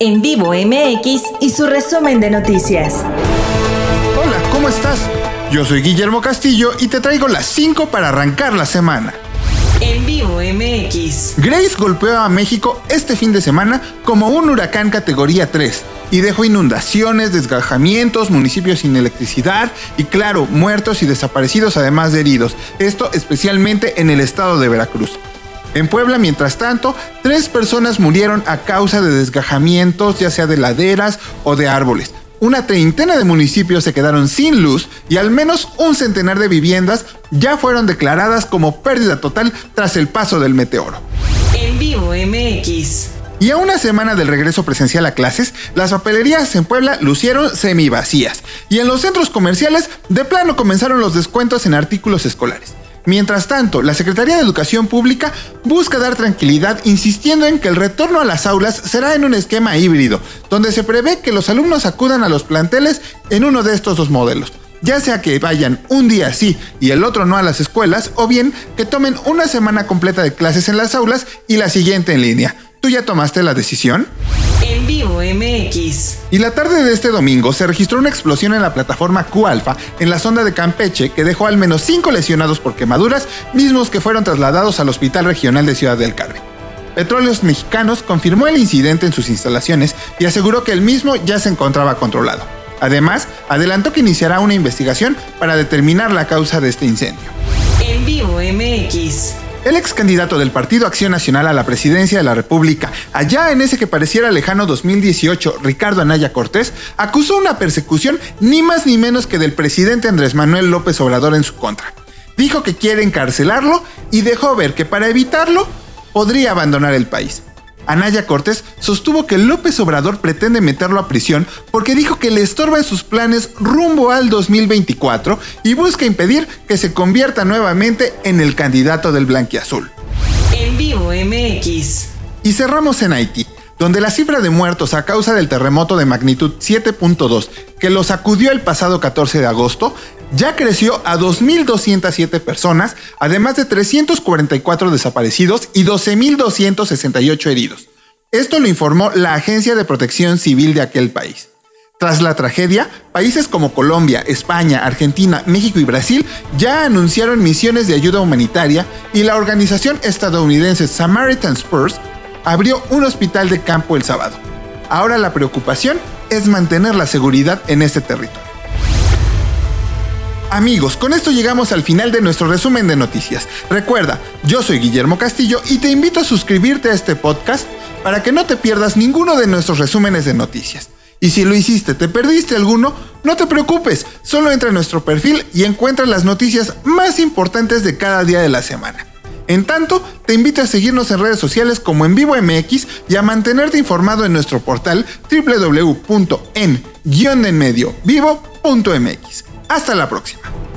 En vivo MX y su resumen de noticias. Hola, ¿cómo estás? Yo soy Guillermo Castillo y te traigo las 5 para arrancar la semana. En vivo MX. Grace golpeó a México este fin de semana como un huracán categoría 3 y dejó inundaciones, desgajamientos, municipios sin electricidad y claro, muertos y desaparecidos además de heridos. Esto especialmente en el estado de Veracruz. En Puebla, mientras tanto, tres personas murieron a causa de desgajamientos, ya sea de laderas o de árboles. Una treintena de municipios se quedaron sin luz y al menos un centenar de viviendas ya fueron declaradas como pérdida total tras el paso del meteoro. En vivo MX. Y a una semana del regreso presencial a clases, las papelerías en Puebla lucieron semi vacías y en los centros comerciales de plano comenzaron los descuentos en artículos escolares. Mientras tanto, la Secretaría de Educación Pública busca dar tranquilidad insistiendo en que el retorno a las aulas será en un esquema híbrido, donde se prevé que los alumnos acudan a los planteles en uno de estos dos modelos, ya sea que vayan un día sí y el otro no a las escuelas, o bien que tomen una semana completa de clases en las aulas y la siguiente en línea. ¿Tú ya tomaste la decisión? En vivo MX. Y la tarde de este domingo se registró una explosión en la plataforma Q-Alfa en la sonda de Campeche que dejó al menos cinco lesionados por quemaduras, mismos que fueron trasladados al Hospital Regional de Ciudad del Carmen. Petróleos Mexicanos confirmó el incidente en sus instalaciones y aseguró que el mismo ya se encontraba controlado. Además, adelantó que iniciará una investigación para determinar la causa de este incendio. En vivo MX. El ex candidato del Partido Acción Nacional a la presidencia de la República, allá en ese que pareciera lejano 2018, Ricardo Anaya Cortés, acusó una persecución ni más ni menos que del presidente Andrés Manuel López Obrador en su contra. Dijo que quiere encarcelarlo y dejó ver que para evitarlo podría abandonar el país. Anaya Cortés sostuvo que López Obrador pretende meterlo a prisión porque dijo que le estorba en sus planes rumbo al 2024 y busca impedir que se convierta nuevamente en el candidato del blanquiazul. En vivo MX. Y cerramos en Haití donde la cifra de muertos a causa del terremoto de magnitud 7.2 que lo sacudió el pasado 14 de agosto ya creció a 2.207 personas, además de 344 desaparecidos y 12.268 heridos. Esto lo informó la Agencia de Protección Civil de aquel país. Tras la tragedia, países como Colombia, España, Argentina, México y Brasil ya anunciaron misiones de ayuda humanitaria y la organización estadounidense Samaritan Spurs abrió un hospital de campo el sábado. Ahora la preocupación es mantener la seguridad en este territorio. Amigos, con esto llegamos al final de nuestro resumen de noticias. Recuerda, yo soy Guillermo Castillo y te invito a suscribirte a este podcast para que no te pierdas ninguno de nuestros resúmenes de noticias. Y si lo hiciste, te perdiste alguno, no te preocupes, solo entra a nuestro perfil y encuentra las noticias más importantes de cada día de la semana. En tanto, te invito a seguirnos en redes sociales como en Vivo MX y a mantenerte informado en nuestro portal wwwen vivo.mx. Hasta la próxima.